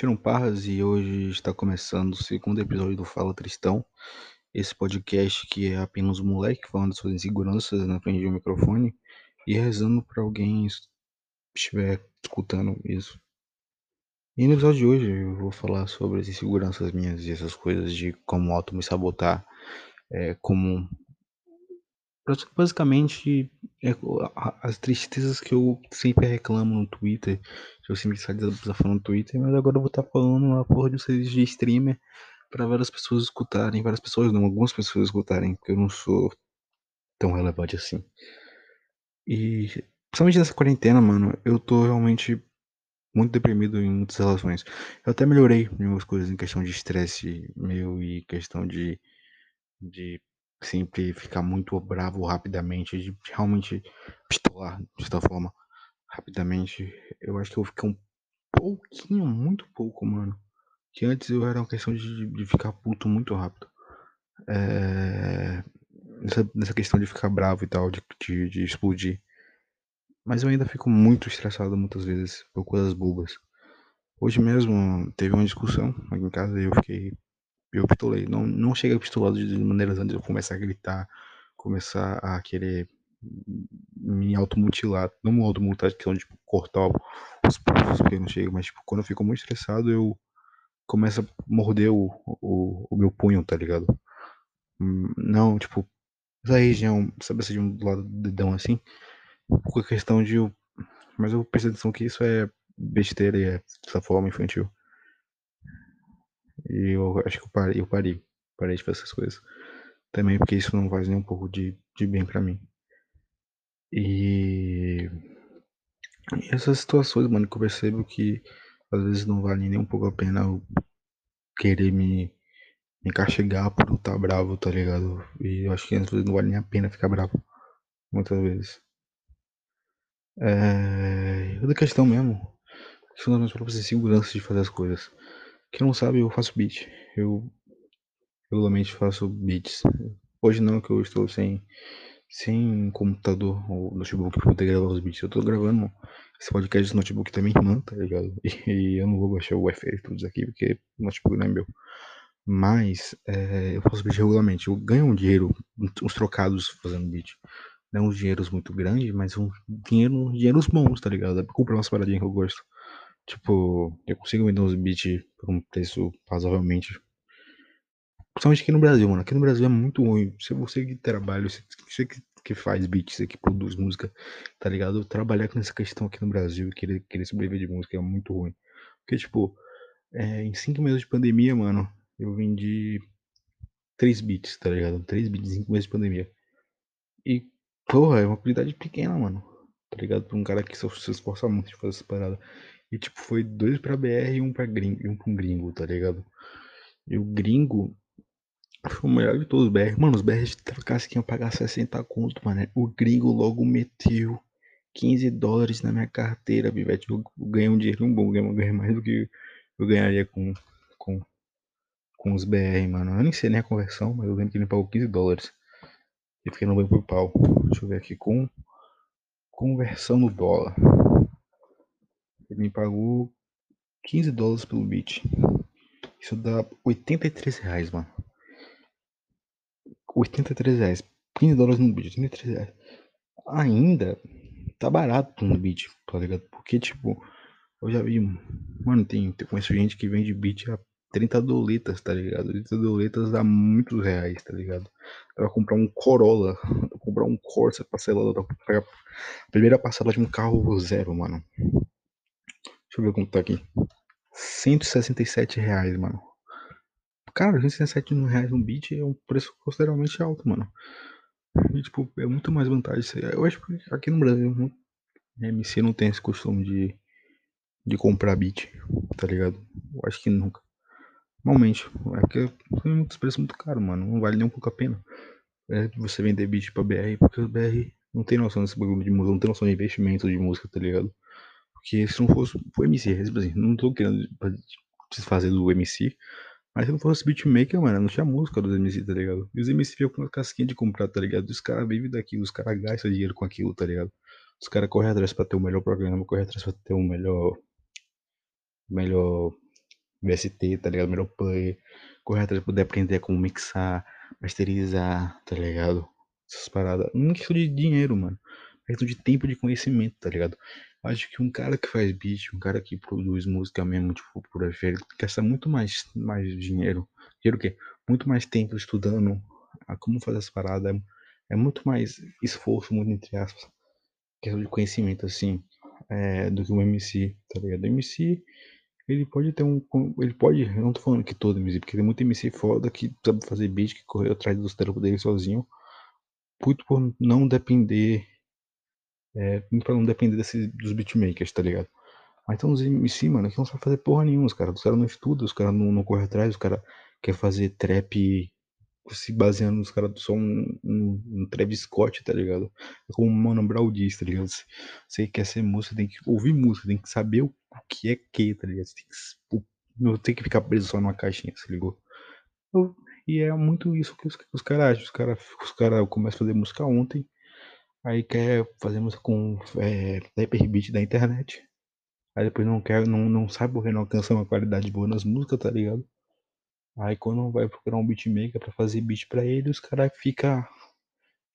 nome Parras e hoje está começando o segundo episódio do Fala Tristão. Esse podcast que é apenas um moleque falando suas inseguranças na frente de um microfone e rezando para alguém estiver escutando isso. E no episódio de hoje eu vou falar sobre as inseguranças minhas e essas coisas de como auto me sabotar, é, como basicamente é, as tristezas que eu sempre reclamo no Twitter, eu sempre saio desabafando no Twitter, mas agora eu vou estar falando uma porra de um serviço de streamer para várias pessoas escutarem, várias pessoas não, algumas pessoas escutarem, porque eu não sou tão relevante assim. E principalmente nessa quarentena, mano, eu tô realmente muito deprimido em muitas relações. Eu até melhorei algumas coisas em questão de estresse meu e questão de de sempre ficar muito bravo rapidamente, de realmente pistolar de certa forma rapidamente. Eu acho que eu fiquei um pouquinho, muito pouco, mano. Que antes eu era uma questão de, de ficar puto muito rápido. É... Nessa, nessa questão de ficar bravo e tal, de, de, de explodir. Mas eu ainda fico muito estressado muitas vezes por coisas bobas. Hoje mesmo teve uma discussão aqui em casa e eu fiquei eu pistolei. Não, não chega pistolado de maneiras antes de eu começar a gritar, começar a querer me automutilar. Não me automutilar questão de tipo, cortar os pulsos, porque não chega, mas tipo, quando eu fico muito estressado, eu começo a morder o, o, o meu punho, tá ligado? Hum, não, tipo, essa região, sabe essa de do lado do dedão assim? A questão de. Mas eu prestei atenção que isso é besteira e é dessa forma infantil. E eu acho que eu parei, eu parei, parei de fazer essas coisas. Também porque isso não faz nem um pouco de, de bem para mim. E... essas situações, mano, que eu percebo que às vezes não vale nem um pouco a pena eu querer me, me castigar por estar bravo, tá ligado? E eu acho que às vezes não vale nem a pena ficar bravo. Muitas vezes. É. Outra questão mesmo. São das minhas próprias inseguranças de fazer as coisas. Quem não sabe, eu faço beat. Eu regularmente faço beats. Hoje não, que eu estou sem, sem computador ou notebook para poder gravar os beats. Eu estou gravando esse podcast no notebook da minha irmã, tá ligado? E, eu não vou baixar o FL todos aqui, porque o notebook não é meu. Mas é, eu faço beat regularmente. Eu ganho um dinheiro, uns trocados fazendo beat. Não uns dinheiros muito grandes, mas uns dinheiro, dinheiros bons, tá ligado? Dá pra comprar umas paradinhas que eu gosto. Tipo, eu consigo vender uns beats por um preço razoavelmente. Principalmente aqui no Brasil, mano. Aqui no Brasil é muito ruim. Se você que trabalha, você que, que faz beats, você que produz música, tá ligado? Trabalhar com essa questão aqui no Brasil querer, querer sobreviver de música é muito ruim. Porque, tipo, é, em cinco meses de pandemia, mano, eu vendi três beats, tá ligado? Três beats em cinco meses de pandemia. E, porra, é uma quantidade pequena, mano. Tá ligado? Pra um cara que se esforça muito de fazer essa parada. E tipo, foi dois pra BR e um pra gringo, e um pra um gringo, tá ligado? E o gringo foi o melhor de todos os BR. Mano, os BR que iam pagar 60 conto, mano. O gringo logo meteu 15 dólares na minha carteira, Bivete. Eu ganhei um dinheiro bom, eu ganhei mais do que eu ganharia com, com, com os BR, mano. Eu nem sei nem a conversão, mas eu lembro que ele pagou 15 dólares. E fiquei no banco por pau. Deixa eu ver aqui com conversão no dólar. Ele me pagou 15 dólares pelo beat. Isso dá 83 reais, mano. 83 reais. 15 dólares no beat, 83 reais. Ainda tá barato no beat, tá ligado? Porque, tipo, eu já vi. Mano, tem, tem conheço gente que vende beat a 30 doletas, tá ligado? 30 doletas dá muitos reais, tá ligado? Pra comprar um Corolla, pra comprar um Corsa parcelado, pra a primeira parcela de um carro zero, mano. Deixa eu ver quanto tá aqui. 167 reais, mano. Cara, 167 reais no beat é um preço consideravelmente alto, mano. E, tipo, é muito mais vantagem. Eu acho que aqui no Brasil, MC não tem esse costume de, de comprar beat, tá ligado? Eu acho que nunca. Normalmente, é porque tem muitos preços muito caros, mano. Não vale nem um pouco a pena. É você vender beat pra BR, porque o BR não tem noção desse bagulho de música, não tem noção de investimento de música, tá ligado? Porque se não fosse o MC, assim, não tô querendo desfazer do MC, mas se não fosse beatmaker, mano, não tinha música dos MC, tá ligado? E os MC ficam com uma casquinha de comprar, tá ligado? Os caras vivem daquilo, os caras gastam dinheiro com aquilo, tá ligado? Os caras correm atrás pra ter o melhor programa, correm atrás pra ter o melhor. Melhor. VST, tá ligado? Melhor player, correr atrás de poder aprender como mixar, masterizar, tá ligado? Essas paradas. Não é questão de dinheiro, mano. É questão de tempo de conhecimento, tá ligado? Acho que um cara que faz beat, um cara que produz música mesmo, tipo, por efeito, gasta muito mais, mais dinheiro. Dinheiro o quê? Muito mais tempo estudando a como fazer as paradas. É, é muito mais esforço, muito entre aspas, questão de conhecimento, assim, é, do que um MC, tá ligado? O MC, ele pode ter um. Ele pode. Eu não tô falando que todo MC, porque tem muito MC foda que sabe fazer beat, que correu atrás dos trampos dele sozinho. Muito por não depender. É, pra não depender desse, dos beatmakers, tá ligado? Mas tem uns MC, mano, que não sabe fazer porra nenhuma, os caras. Os não estudam, os caras não, não correm atrás, os caras querem fazer trap se baseando nos caras só um, um, um, Travis Scott, tá ligado? É como o Mano Brown diz, tá ligado? Você quer ser música, tem que ouvir música, tem que saber o, que é que, tá ligado? Você tem que, não tem que ficar preso só numa caixinha, se ligou? E é muito isso que os, os caras acham. Os caras os cara começam a fazer música ontem, aí quer fazer música com é, rapper beat da internet. Aí depois não quer, não, não sabe porque não alcança uma qualidade boa nas músicas, tá ligado? Aí quando vai procurar um beatmaker pra fazer beat pra ele, os caras fica,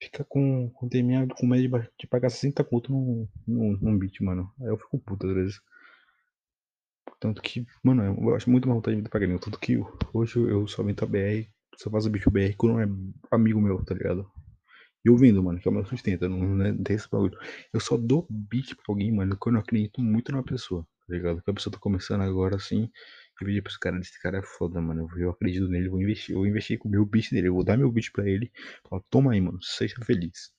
fica com, com terminado com medo de, de pagar 60 conto num, num, num beat, mano. Aí eu fico puto às vezes. Tanto que, mano, eu acho muito mais vontade de pagar nem Tanto que hoje eu só vento a BR, só faço beat BR quando é amigo meu, tá ligado? E ouvindo, mano, que é o meu sustento, não, não tem esse bagulho. Eu só dou beat pra alguém, mano, quando eu acredito muito na pessoa, tá ligado? Que a pessoa tá começando agora assim, eu pedi pros caras, esse cara é foda, mano. Eu acredito nele, vou investir. Eu vou investir com o meu beat dele. Eu vou dar meu beat pra ele. Falar, toma aí, mano. Seja feliz.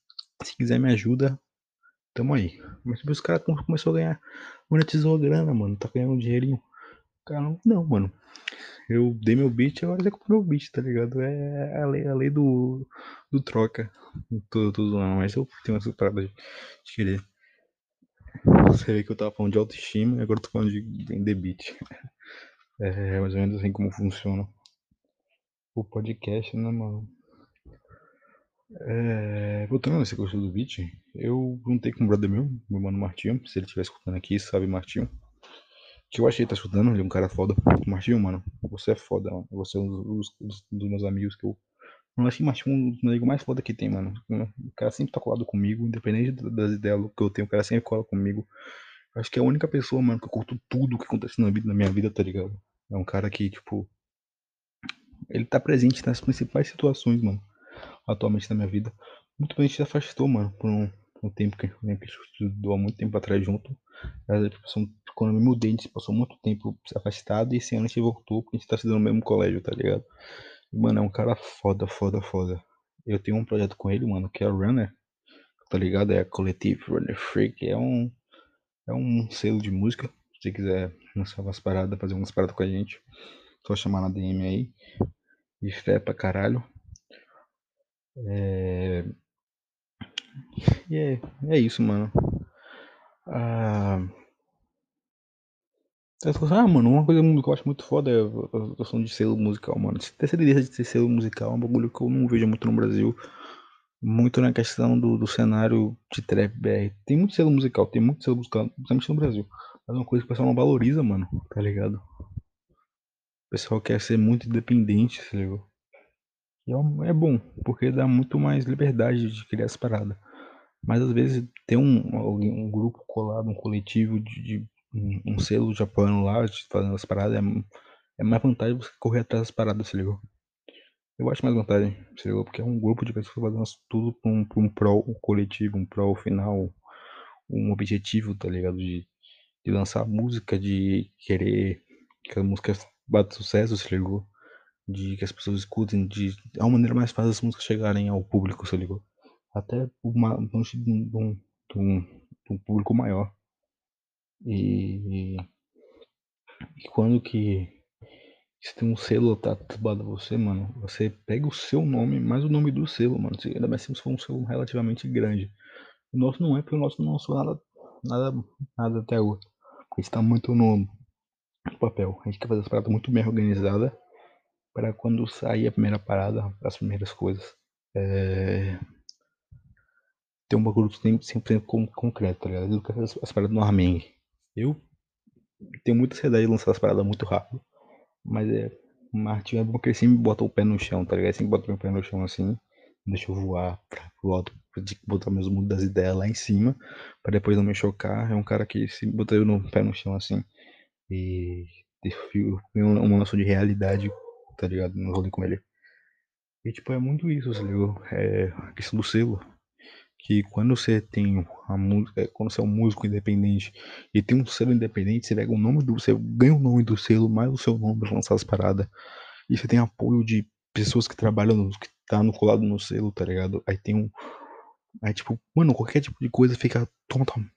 Se quiser me ajuda, tamo aí. Mas tipo, os caras começou a ganhar. Monetizou a grana, mano. Tá ganhando um dinheirinho. Cara, não, mano. Eu dei meu beat, agora você comprou meu beat, tá ligado? É a lei, a lei do, do troca. Tudo, tudo não, mas eu tenho essa parada de, de querer. Você vê que eu tava falando de autoestima e agora eu tô falando de vender beat. É mais ou menos assim como funciona o podcast, né, mano? É, voltando nesse curso do beat, eu juntei com um brother meu, meu mano Martinho, se ele estiver escutando aqui, sabe Martinho. Que eu achei tá escutando, ele é um cara foda. Martinho, mano, você é foda, mano. Você é um dos, dos, dos meus amigos que eu. Eu achei Martinho um dos amigos mais foda que tem, mano. O cara sempre tá colado comigo, independente das ideias que eu tenho, o cara sempre cola comigo. Acho que é a única pessoa, mano, que eu curto tudo que acontece na vida, na minha vida, tá ligado? É um cara que, tipo. Ele tá presente nas principais situações, mano. Atualmente na minha vida. Muito bem, a gente se afastou, mano, por um, um tempo que, né, que a gente estudou há muito tempo atrás junto. Quando eu me mudei, a gente passou muito tempo afastado e esse ano a gente voltou porque a gente tá estudando no mesmo colégio, tá ligado? E, mano, é um cara foda, foda, foda. Eu tenho um projeto com ele, mano, que é o Runner, tá ligado? É a Collective Runner Freak, é um, é um selo de música se você quiser lançar umas paradas, fazer umas paradas com a gente, só chamar na DM aí. E fé pra caralho. É... E é, é isso, mano. Ah... Ah, mano, uma coisa que eu acho muito foda é a questão de selo musical, mano. Ter essa ideia de ter selo musical é um bagulho que eu não vejo muito no Brasil. Muito na questão do, do cenário de trap BR. Tem muito selo musical, tem muito selo musical, principalmente no Brasil. Mas é uma coisa que o pessoal não valoriza, mano, tá ligado? O pessoal quer ser muito independente, tá ligado? E é, é bom, porque dá muito mais liberdade de criar essa parada. Mas às vezes ter um, um grupo colado, um coletivo de, de um, um, selo de apoiando lá, fazendo as paradas, é, é mais vantagem você correr atrás das paradas, se ligou? Eu acho mais vantagem, se ligou? Porque é um grupo de pessoas fazendo tudo pra um, pra um pró coletivo, um pró final, um objetivo, tá ligado? De, de lançar música, de querer que a música bata sucesso, se ligou? De que as pessoas escutem, de é uma maneira mais fácil as músicas chegarem ao público, se ligou? Até uma, um, um, um, um público maior. E, e quando que se tem um selo tatuado a você, mano, você pega o seu nome, mais o nome do selo, mano. Ainda mais se for um selo relativamente grande. O nosso não é, porque o nosso não lançou nada, nada, nada até agora está muito no papel. A gente quer fazer essa parada muito bem organizada para quando sair a primeira parada, as primeiras coisas, é... ter um bagulho sempre, sempre concreto, tá ligado? Eu quero as, as paradas no Armeng. Eu tenho muita ansiedade de lançar as paradas muito rápido. Mas é. Martinho é bom que ele sempre bota o pé no chão, tá ligado? Ele sempre bota o pé no chão assim. Deixa eu voar pra, pro. De botar meus mundos das ideias lá em cima. Pra depois não me chocar. É um cara que se botar eu no pé no chão assim. E. Um, um lance de realidade, tá ligado? No rolê com ele. E tipo, é muito isso, tá ligado? É a questão do selo que quando você tem a música, quando você é um músico independente e tem um selo independente, você pega o nome do, você ganha o nome do selo, mais o seu nome pra lançar as paradas. E você tem apoio de pessoas que trabalham, que tá no colado no selo, tá ligado? Aí tem um Aí, tipo, mano, qualquer tipo de coisa fica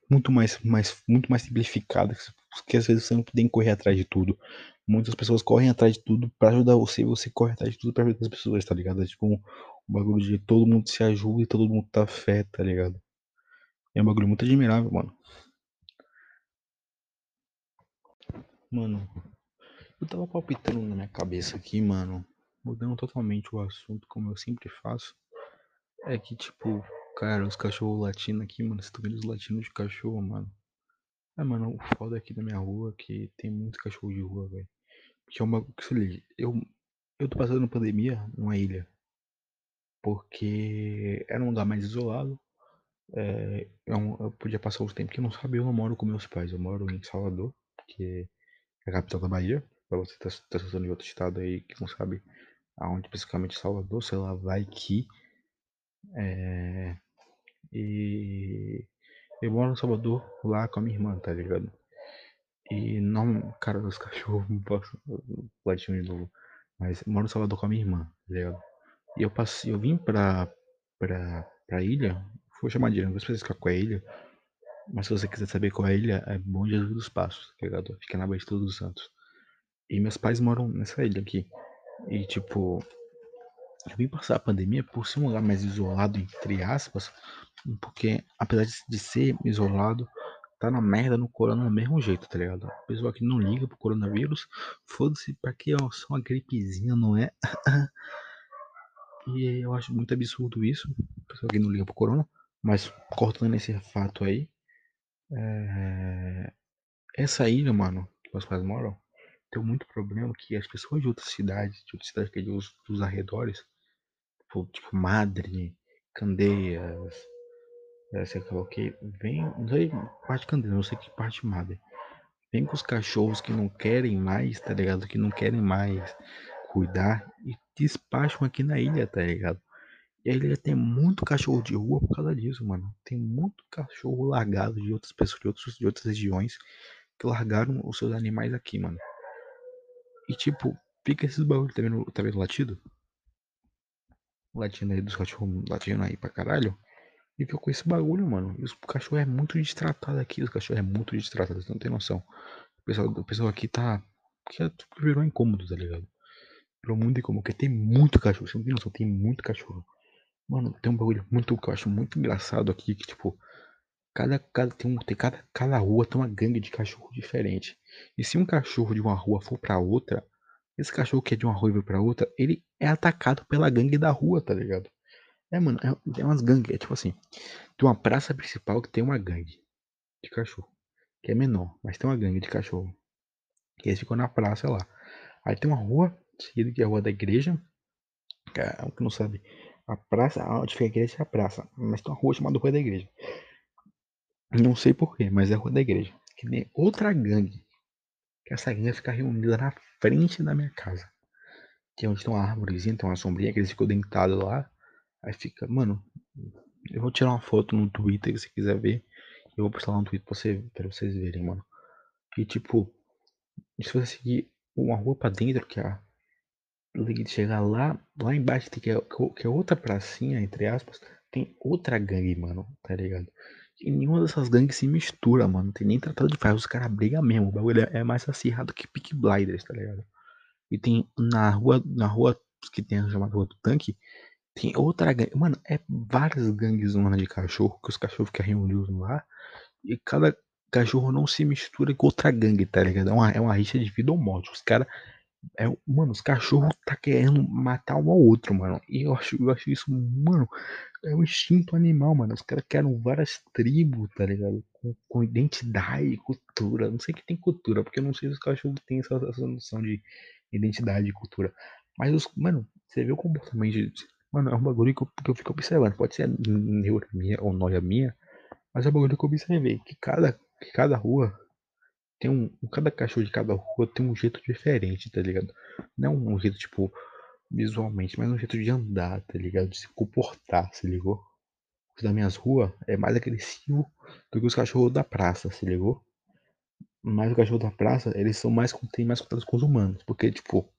muito mais, mais, muito mais simplificada. Que às vezes você não tem que correr atrás de tudo. Muitas pessoas correm atrás de tudo para ajudar você, você corre atrás de tudo pra ajudar as pessoas, tá ligado? É tipo um, um bagulho de todo mundo se ajuda e todo mundo tá fé, tá ligado? É um bagulho muito admirável, mano. Mano, eu tava palpitando na minha cabeça aqui, mano, mudando totalmente o assunto, como eu sempre faço. É que, tipo, Cara, os cachorros latindo aqui, mano. Você tá vendo os latinos de cachorro, mano? É, mano, o foda aqui da minha rua é que tem muito cachorro de rua, velho. Que é uma. Que se liga, eu, eu tô passando pandemia numa ilha. Porque era um lugar mais isolado. É, eu, eu podia passar os tempos que eu não sabia, eu não moro com meus pais. Eu moro em Salvador, que é a capital da Bahia. Pra você tá, tá de outro estado aí que não sabe aonde especificamente Salvador, sei lá, vai que. É, e eu moro no Salvador lá com a minha irmã, tá ligado? E não, cara, os cachorros, não posso latir de novo. Mas moro no Salvador com a minha irmã, tá ligado? E eu passei, eu vim pra, pra, pra ilha, vou chamar de não vou especificar qual é a ilha. Mas se você quiser saber qual é a ilha, é Bom Jesus dos Passos, tá ligado? Fica na Baía de Todos os Santos. E meus pais moram nessa ilha aqui. E tipo, eu vim passar a pandemia por ser um lugar mais isolado, entre aspas, porque apesar de ser isolado, tá na merda no corona do mesmo jeito, tá ligado? A pessoa que não liga pro coronavírus, foda-se pra que ó, só uma gripezinha, não é? e eu acho muito absurdo isso, a pessoa que não liga pro corona, mas cortando esse fato aí, é... essa ilha, mano, que meus pais moram, tem muito problema que as pessoas de outras cidades, de outras cidades que é dos, dos arredores, tipo, tipo Madre, Candeias, é, sei lá o que, vem, não sei parte Candeias, não sei que parte Madre. Vem com os cachorros que não querem mais, tá ligado? Que não querem mais cuidar e despacham aqui na ilha, tá ligado? E a ilha tem muito cachorro de rua por causa disso, mano. Tem muito cachorro largado de outras pessoas, de, outros, de outras regiões, que largaram os seus animais aqui, mano. E tipo, fica esses bagulho, tá vendo, tá vendo latido? Latindo aí dos cachorros latindo aí pra caralho. E ficou com esse bagulho, mano. E os cachorro é muito destratado aqui. Os cachorros é muito destratado, não tem noção. O pessoal, o pessoal aqui tá. Que é virou incômodo, tá ligado? Virou muito incômodo, porque tem muito cachorro. Você não tem noção, tem muito cachorro. Mano, tem um bagulho muito que eu acho muito engraçado aqui, que tipo. Cada, cada, tem um, tem cada, cada rua tem uma gangue de cachorro diferente. E se um cachorro de uma rua for para outra, esse cachorro que é de uma rua e vai pra outra, ele é atacado pela gangue da rua, tá ligado? É, mano, é, é umas gangues. É tipo assim: tem uma praça principal que tem uma gangue de cachorro, que é menor, mas tem uma gangue de cachorro. E eles ficam na praça lá. Aí tem uma rua, seguida que é a rua da igreja, é, o que não sabe, a praça, onde fica a igreja é a praça, mas tem uma rua chamada Rua da Igreja. Não sei porquê, mas é a Rua da Igreja. Que tem outra gangue, que essa gangue fica reunida na frente da minha casa. Que é onde tem uma árvorezinha, tem uma sombrinha que eles ficam deitados lá. Aí fica, mano, eu vou tirar uma foto no Twitter se você quiser ver. Eu vou postar lá no Twitter pra, você, pra vocês verem, mano. E tipo, se você seguir uma rua pra dentro, que é a. Chegar lá, lá embaixo que é, que é outra pracinha, entre aspas, tem outra gangue, mano, tá ligado? E nenhuma dessas gangues se mistura, mano. Tem nem tratado de ferro, os caras brigam mesmo. O bagulho é mais acirrado que Pick Blinders, tá ligado? E tem na rua, na rua que tem a chamada Rua do Tanque, tem outra gangue. Mano, é várias gangues zona de cachorro, que os cachorros ficam reunidos lá. E cada cachorro não se mistura com outra gangue, tá ligado? É uma, é uma rixa de vida ou morte. Os caras É, mano, os cachorros tá querendo matar um ao outro, mano. E eu acho, eu acho isso, mano, é um instinto animal, mano. Os caras querem várias tribos, tá ligado? Com, com identidade, cultura. Não sei que tem cultura, porque eu não sei se os cachorros têm essa, essa noção de identidade e cultura. Mas os, mano, você vê o comportamento de. Mano, é um bagulho que eu, que eu fico observando. Pode ser neura minha ou noia minha, mas é um bagulho que eu observei. Que cada, que cada rua tem um. Cada cachorro de cada rua tem um jeito diferente, tá ligado? Não um jeito, tipo, visualmente, mas um jeito de andar, tá ligado? De se comportar, se ligou? Os das minhas ruas é mais agressivo do que os cachorros da praça, se ligou? Mas o cachorro da praça, eles são mais, tem mais contato com os humanos, porque, tipo,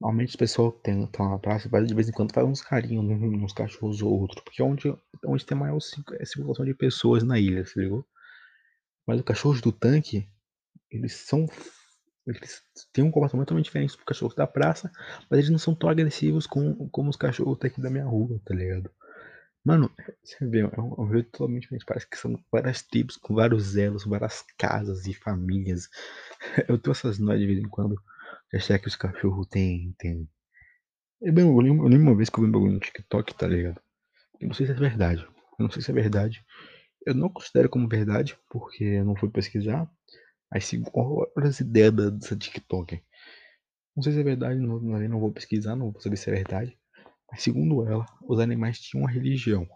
Normalmente o pessoal tem, tá na praça vai de vez em quando faz uns carinhos nos cachorros ou outro, porque é onde, onde tem maior circulação de pessoas na ilha, se ligou? Mas os cachorros do tanque, eles são. Eles têm um comportamento totalmente diferente dos cachorros da praça, mas eles não são tão agressivos como, como os cachorros daqui da minha rua, tá ligado? Mano, você vê, é um, é um jeito totalmente diferente. Parece que são várias tribos com vários elos, várias casas e famílias. Eu tenho essas de vez em quando. Achar que os cachorros têm. Tem... Eu, eu, lembro, eu lembro uma vez que eu vi um bagulho no TikTok, tá ligado? Eu não sei se é verdade. Eu não sei se é verdade. Eu não considero como verdade, porque eu não fui pesquisar. Mas sigo as ideias dessa TikTok. Não sei se é verdade, não, não vou pesquisar, não vou saber se é verdade. Mas segundo ela, os animais tinham uma religião.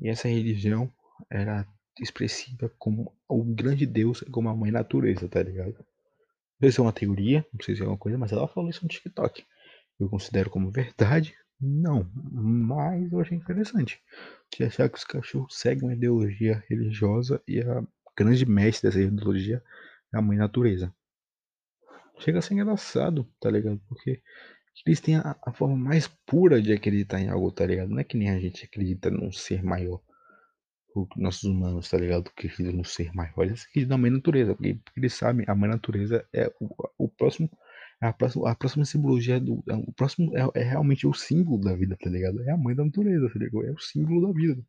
E essa religião era expressiva como o grande Deus, como a mãe natureza, tá ligado? Não sei se é uma teoria, não sei se é uma coisa, mas ela falou isso no TikTok. Eu considero como verdade? Não, mas eu achei interessante de achar que os cachorros seguem uma ideologia religiosa e a grande mestre dessa ideologia é a mãe natureza. Chega a ser engraçado, tá ligado? Porque eles têm a, a, forma mais pura de acreditar em algo, tá ligado? Não é que nem a gente acredita num ser maior, nossos humanos, tá ligado? Que acreditam no ser maior, eles acreditam na mãe natureza, porque, porque eles sabem, a mãe natureza é o, o próximo a próxima, a próxima simbologia do. É, o próximo é, é, realmente o símbolo da vida, tá ligado? É a mãe da natureza, tá ligado? É o símbolo da vida.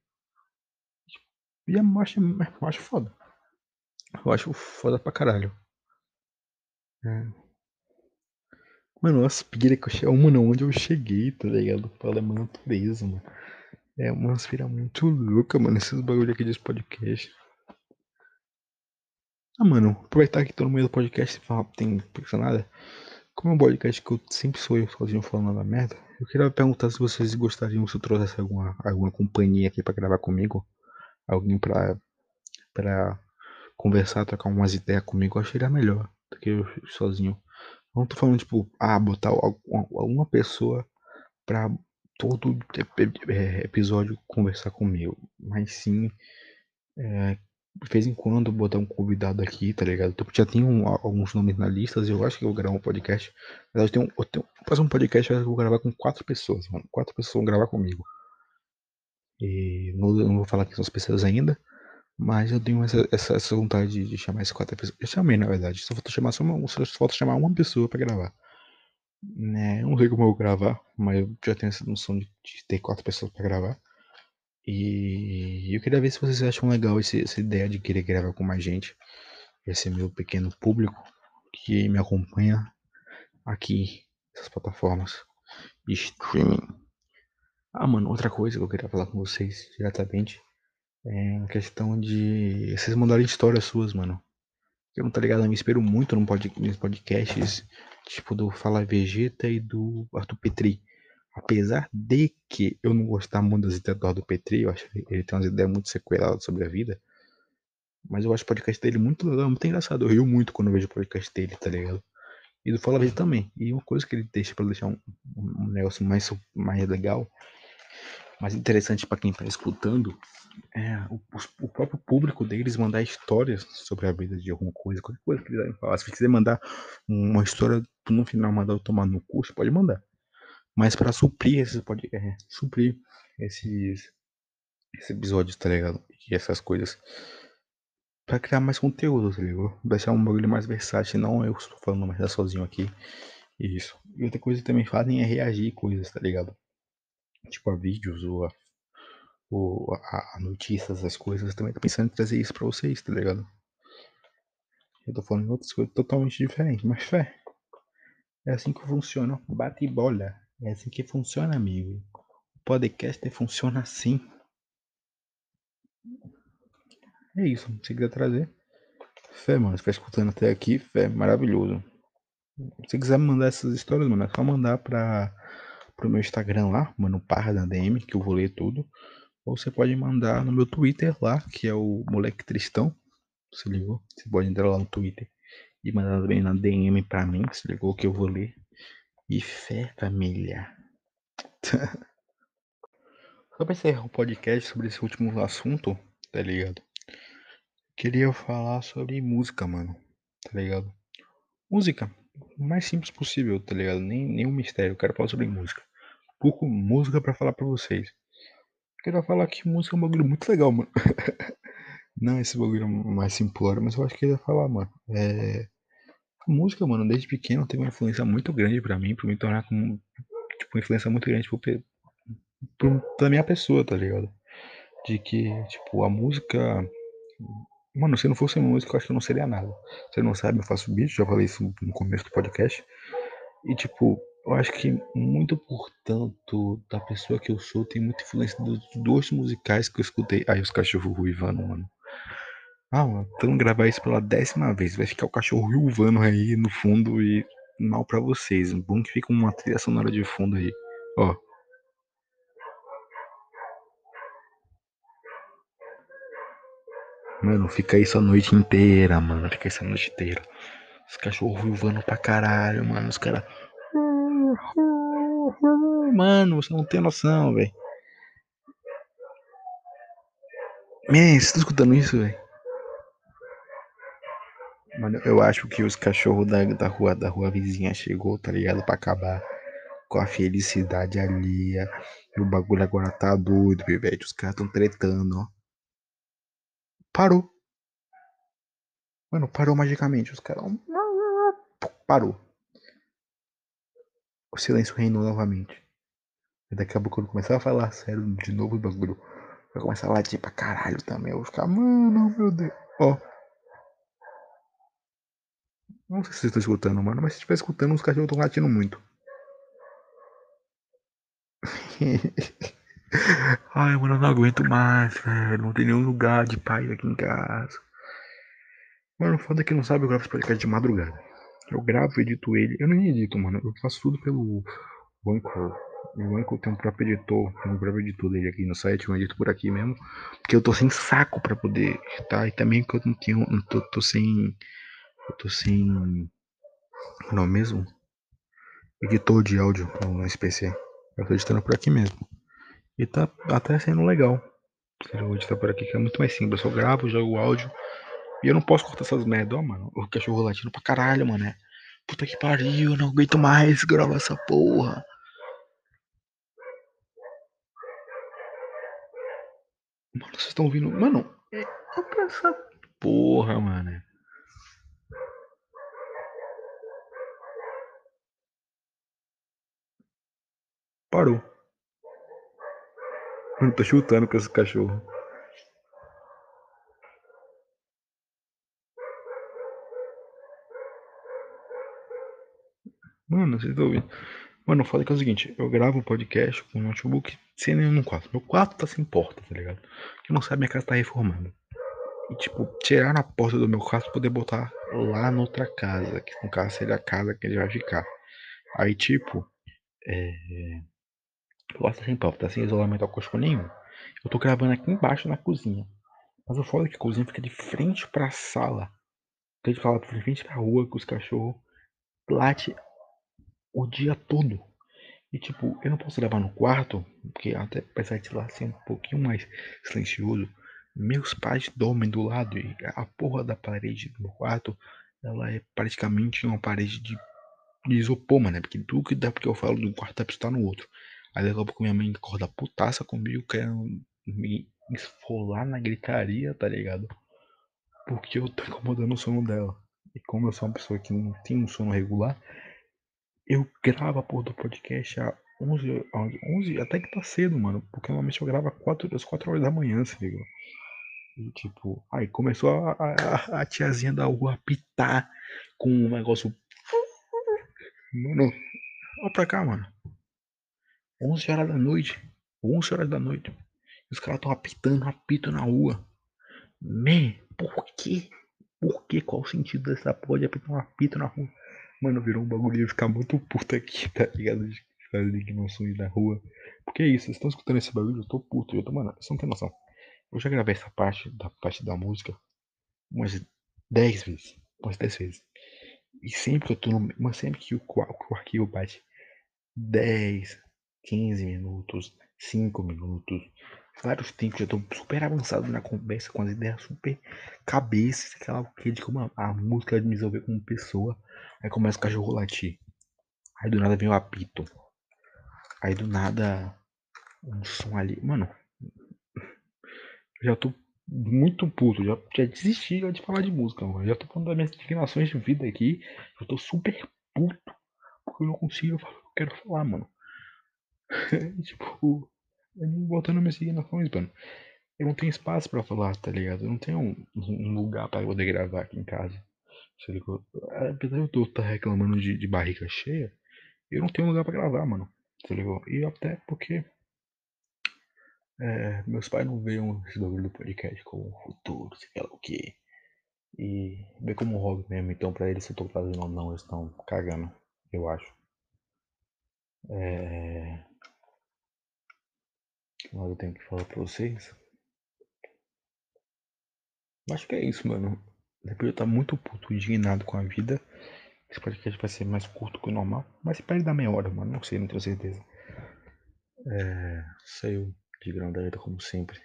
E eu acho, eu acho foda. Eu acho foda pra caralho. É. Mano, uma aspira que eu cheguei. Mano, onde eu cheguei, tá ligado? Fala, mãe natureza, mano. É uma aspira muito louca, mano. Esses bagulho aqui desse podcast. Ah, mano, aproveitar que no meio do podcast tem nada. Como é um podcast que eu sempre sou eu sozinho falando da merda, eu queria perguntar se vocês gostariam se eu trouxesse alguma, alguma companhia aqui para gravar comigo. Alguém pra, pra conversar, trocar umas ideias comigo, eu acharia melhor do que eu sozinho. Não tô falando, tipo, ah, botar alguma pessoa pra todo episódio conversar comigo. Mas sim, é, de vez em quando botar um convidado aqui, tá ligado? Então, já tenho um, alguns nomes na lista, eu acho que eu vou gravar um podcast. Mas eu tenho, eu fazer um podcast eu vou gravar com quatro pessoas, mano. Quatro pessoas vão gravar comigo. E não, não vou falar quem são as pessoas ainda, mas eu tenho essa, essa, essa vontade de, de, chamar essas quatro pessoas. Eu chamei, na verdade. Só falta chamar, só uma, só falta chamar uma pessoa pra gravar. Né? Não sei como eu vou gravar, mas eu já tenho essa noção de, de ter quatro pessoas pra gravar. E eu queria ver se vocês acham legal esse, essa ideia de querer gravar com mais gente. Esse meu pequeno público que me acompanha aqui nessas plataformas de streaming. Ah, mano, outra coisa que eu queria falar com vocês diretamente é a questão de vocês mandarem histórias suas, mano. Eu não tá ligado, eu me espero muito nos podcasts, tipo do Fala Vegeta e do Arthur Petri. Apesar de que eu não gostar muito das ideias do Arthur Petri, eu acho que ele tem umas ideias muito sequeladas sobre a vida. Mas eu acho o podcast dele muito legal, muito engraçado. Eu rio muito quando eu vejo o podcast dele, tá ligado? E do Fala Vegeta também. E uma coisa que ele deixa para deixar um, um, negócio mais, mais legal, mais interessante para quem tá escutando, é o, o, próprio público deles mandar histórias sobre a vida de alguma coisa, qualquer coisa que eles falar. Se quiser mandar uma história no final mandar eu tomar no curso, pode mandar. Mas para suprir esses pode é, suprir esses, episódios, tá ligado? E essas coisas. Pra criar mais conteúdo, tá ligado? Deixar um bagulho mais versátil, não eu estou falando mais sozinho aqui. Isso. E outra coisa que também fazem é reagir coisas, tá ligado? Tipo a vídeos ou a, ou a, a notícias, as coisas. Também tô pensando em trazer isso pra vocês, tá ligado? Eu tô falando em outras coisas totalmente diferentes, mas fé. É assim que funciona. Bate bola. É assim que funciona, amigo. O podcast funciona assim. É isso. Se quiser trazer. Fé, mano. Tá escutando até aqui, fé, maravilhoso. Se quiser mandar essas histórias, mano, é só mandar pra, pro meu Instagram lá, mano, Parra da DM, que eu vou ler tudo. Ou você pode mandar no meu Twitter lá, que é o Moleque Tristão. Se ligou? Você pode entrar lá no Twitter e mandar também na DM pra mim, se ligou que eu vou ler. E fé, família. Só pra encerrar o podcast sobre esse último assunto, tá ligado? Queria falar sobre música, mano. Tá ligado? Música. O mais simples possível, tá ligado? Nem, nenhum mistério. Eu quero falar sobre música. Pouco música para falar pra vocês. Quero falar que música é um bagulho muito legal, mano. Não esse bagulho mais simplório, mas eu acho que eu ia falar, mano. É. Música, mano, desde pequeno teve uma influência muito grande para mim, pra me tornar como. Tipo, uma influência muito grande pro, pro, pra minha pessoa, tá ligado? De que, tipo, a música. Mano, se não fosse música, eu acho que eu não seria nada. Você não sabe, eu faço beat, já falei isso no começo do podcast. E, tipo, eu acho que muito portanto da pessoa que eu sou tem muita influência dos dois musicais que eu escutei. Aí os cachorros ruivando, mano. Ah, então gravar isso pela décima vez. Vai ficar o cachorro ruivando aí no fundo e mal para vocês. Bom que fica uma trilha sonora de fundo aí. Ó. Mano, fica isso a noite inteira, mano. Fica isso a noite inteira. Os cachorros ruivando pra caralho, mano. Os caras. Mano, você não tem noção, velho. Man, você tá escutando isso, velho? Mano, eu acho que os cachorros da, da rua da rua vizinha chegou, tá ligado? Pra acabar com a felicidade ali. E o bagulho agora tá doido, velho. Os caras tão tretando, ó. Parou. Mano, parou magicamente. Os caras. Parou. O silêncio reinou novamente. E daqui a pouco quando começar a falar sério de novo o bagulho. Vai começar a latir pra caralho também. Eu vou ficar, mano, meu Deus. Ó. Não sei se vocês estão escutando, mano, mas se estiver escutando, os cachorros estão latindo muito. Ai, mano, eu não aguento mais, velho. Não tem nenhum lugar de paz aqui em casa. Mano, foda que não sabe, eu gravo esse podcast de madrugada. Eu gravo, edito ele. Eu não edito, mano. Eu faço tudo pelo Anchor. O Anchor tem um próprio editor. Tem um próprio editor dele aqui no site. Eu edito por aqui mesmo. Porque eu tô sem saco pra poder editar. E também que eu não tenho. Tô, tô sem. Eu tô sem. Não é mesmo? Editor de áudio no SPC. Eu tô editando por aqui mesmo. E tá até sendo legal. Eu vou editar por aqui que é muito mais simples. Eu só gravo, jogo o áudio. E eu não posso cortar essas merda, ó, mano. O cachorro latindo pra caralho, mano. Puta que pariu, não aguento mais gravar essa porra. Mano, vocês estão ouvindo? Mano, é essa porra, mano. Parou. Mano, tô chutando com esse cachorro. Mano, vocês estão ouvindo? Mano, o foda é que é o seguinte, eu gravo um podcast com um notebook sem nenhum quarto. Meu quarto tá sem porta, tá ligado? Quem não sabe, minha casa tá reformando. E, tipo, tirar a porta do meu quarto pra poder botar lá noutra casa, que no caso seria a casa que ele vai ficar. Aí, tipo, é. Quarto tá sem porta, tá sem isolamento acústico nenhum. Eu tô gravando aqui embaixo na cozinha. Mas o foda é que a cozinha fica de frente pra sala. Então a gente fala de frente pra rua com os cachorros. Late o dia todo. E tipo, eu não posso gravar no quarto, porque até apesar de lá ser um pouquinho mais silencioso, meus pais dormem do lado e a porra da parede do meu quarto, ela é praticamente uma parede de, de isopor, mano. Porque tudo que dá porque eu falo do quarto da pessoa tá no outro. Aí daqui a pouco minha mãe acorda putaça comigo, querendo me esfolar na gritaria, tá ligado? Porque eu tô incomodando o sono dela. E como eu sou uma pessoa que não tem um sono regular, eu gravo a porra do podcast a 11, 11, até que tá cedo, mano. Porque normalmente eu gravo às 4, às 4 horas da manhã, se ligou? E tipo, aí começou a, a, a, tiazinha da rua apitar com um negócio. Mano, olha pra cá, mano. 11 horas da noite. 11 horas da noite. Os caras tão apitando, apito na rua. Man, por quê? Por quê? Qual o sentido dessa porra de apitar um apito na rua? Mano, virou um bagulho de ficar muito puto aqui, tá ligado? De fazer ignoções na rua. Porque é isso, vocês estão escutando esse bagulho, eu tô puto. Eu tô, mano, vocês não tem noção. Eu já gravei essa parte da parte da música umas 10 vezes. Umas 10 vezes. E sempre que eu tô no. Mas sempre que o, que o arquivo bate 10, 15 minutos, 5 minutos, vários tempos, já tô super avançado na conversa, com as ideias super cabeça, aquela que de como a, a música me resolver como pessoa. Aí começa o cachorro latir. Aí do nada vem o apito. Aí do nada um som ali. Mano, já tô muito puto, já, já desisti de falar de música, mano. Já tô falando das minhas indignações de vida aqui. Eu tô super puto. Porque eu não consigo falar o que eu quero falar, mano. tipo, voltando minhas indignações, mano. Eu não tenho espaço pra falar, tá ligado? Eu não tenho um, um lugar pra poder gravar aqui em casa. Apesar de eu estar tá reclamando de, de barriga cheia, eu não tenho lugar pra gravar, mano. Tá ligado? E até porque é, meus pais não veem esse bagulho do podcast como um futuro, sei lá o que. E vê como um hobby mesmo. Então, pra eles, se eu tô fazendo ou não, eles estão cagando, eu acho. É... Mas eu tenho que falar pra vocês. Acho que é isso, mano. Depois eu estar muito puto, indignado com a vida. Esse podcast vai ser mais curto que o normal. Mas perde da meia hora, mano. Não sei, não tenho certeza. É. Saiu de grandalheta como sempre.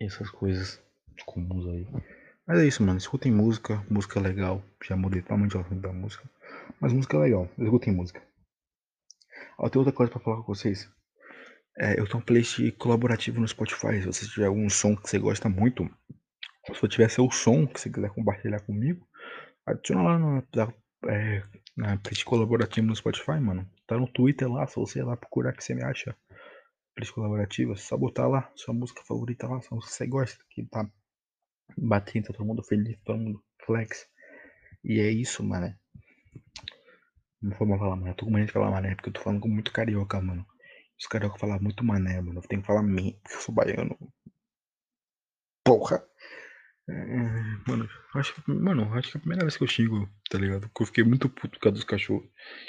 Essas coisas comuns aí. Mas é isso, mano. Escutem música, música legal. Já mudei totalmente o assunto da música. Mas música é legal. Escutem música. Ó, tem outra coisa pra falar com vocês. É, eu tenho um playlist colaborativo no Spotify. Se você tiver algum som que você gosta muito, se você tiver seu som que você quiser compartilhar comigo, adiciona lá na, é, na playlist colaborativa no Spotify, mano. Tá no Twitter lá, se você ir lá procurar que você me acha playlist colaborativa, só botar lá sua música favorita lá, só você gosta, que tá batendo, tá todo mundo feliz, todo mundo flex. E é isso, mano. Não foi mal falar, mano. Eu tô com medo de falar mané, porque eu tô falando com muito carioca, mano. Os carioca falam muito mané, mano. Eu tenho que falar mim, porque eu sou baiano. Porra! É, mano, acho que, mano, acho que é a primeira vez que eu xingo, tá ligado? Porque eu fiquei muito puto por causa dos cachorros.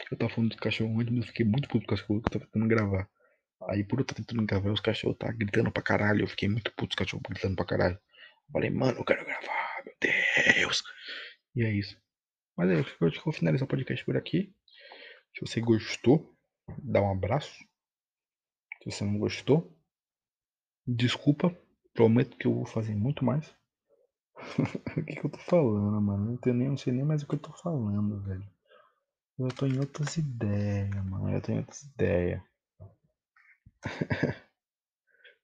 Eu tava falando dos cachorros antes, mas eu fiquei muito puto com os cachorros que eu tava tentando gravar. Aí por eu estar tentando gravar, os cachorros tá gritando pra caralho. Eu fiquei muito puto, os cachorros gritando pra caralho. Eu falei, mano, eu quero gravar, meu Deus. E é isso. Mas é, eu acho que eu vou finalizar o podcast por aqui. Se você gostou, dá um abraço. Se você não gostou, desculpa. Prometo que eu vou fazer muito mais. o que, que eu tô falando, mano? Não, tenho nem, não sei nem mais o que eu tô falando, velho. Eu tô em outras ideias, mano. Eu em outras ideias.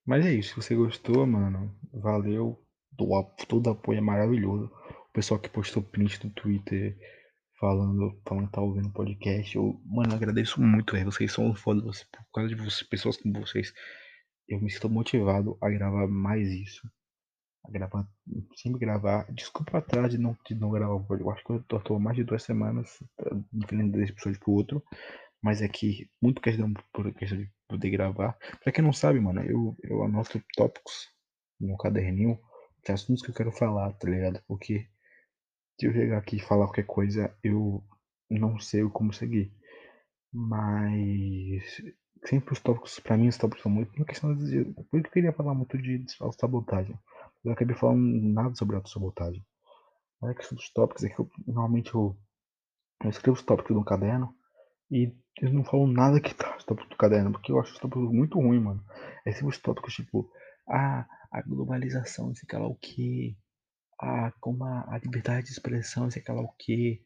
Mas é isso, se você gostou, mano, valeu. Todo apoio é maravilhoso. O pessoal que postou print no Twitter falando, falando que tá ouvindo o podcast. Eu, mano, eu agradeço muito, vocês são foda, você, por causa de vocês, pessoas como vocês. Eu me sinto motivado a gravar mais isso. A gravar, sempre gravar. Desculpa atrás de não, de não gravar. Eu acho que eu tô, tô mais de duas semanas, diferente desse episódio pro outro. Mas é que, muito questão por questão de poder gravar. Pra quem não sabe, mano, eu, eu anoto tópicos no caderninho de assuntos que eu quero falar, tá ligado? Porque se eu chegar aqui e falar qualquer coisa, eu não sei como seguir. Mas sempre os tópicos, pra mim, os tópicos são muito uma questão de. Por que eu queria falar muito de sabotagem. Eu acabei falando nada sobre autossabotagem. A questão dos tópicos é que eu normalmente eu, eu escrevo os tópicos no caderno e eles não falam nada que tá no tópico do caderno, porque eu acho os tópicos muito ruim, mano. É sempre os tópicos tipo, ah, a globalização, sei lá o que. Ah, como a, a liberdade de expressão, sei lá o que.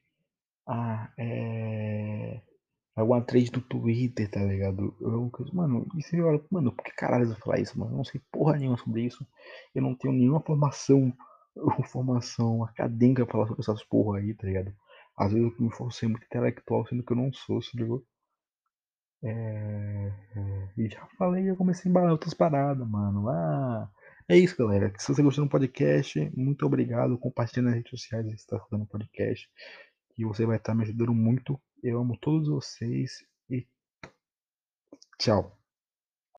Ah, é. Alguma trade do Twitter, tá ligado? Eu, mano, isso eu, mano, por que caralho eu falar isso, mano? Eu não sei porra nenhuma sobre isso. Eu não tenho nenhuma formação, formação acadêmica pra falar sobre essas porra aí, tá ligado? Às vezes eu me forço muito intelectual, sendo que eu não sou, se ligou? É, é, e já falei, já comecei a embalar outras paradas, mano. Ah, é isso, galera. Se você gostou do podcast, muito obrigado. Compartilhe nas redes sociais se está escutando o podcast. E você vai estar me ajudando muito. Eu amo todos vocês e tchau.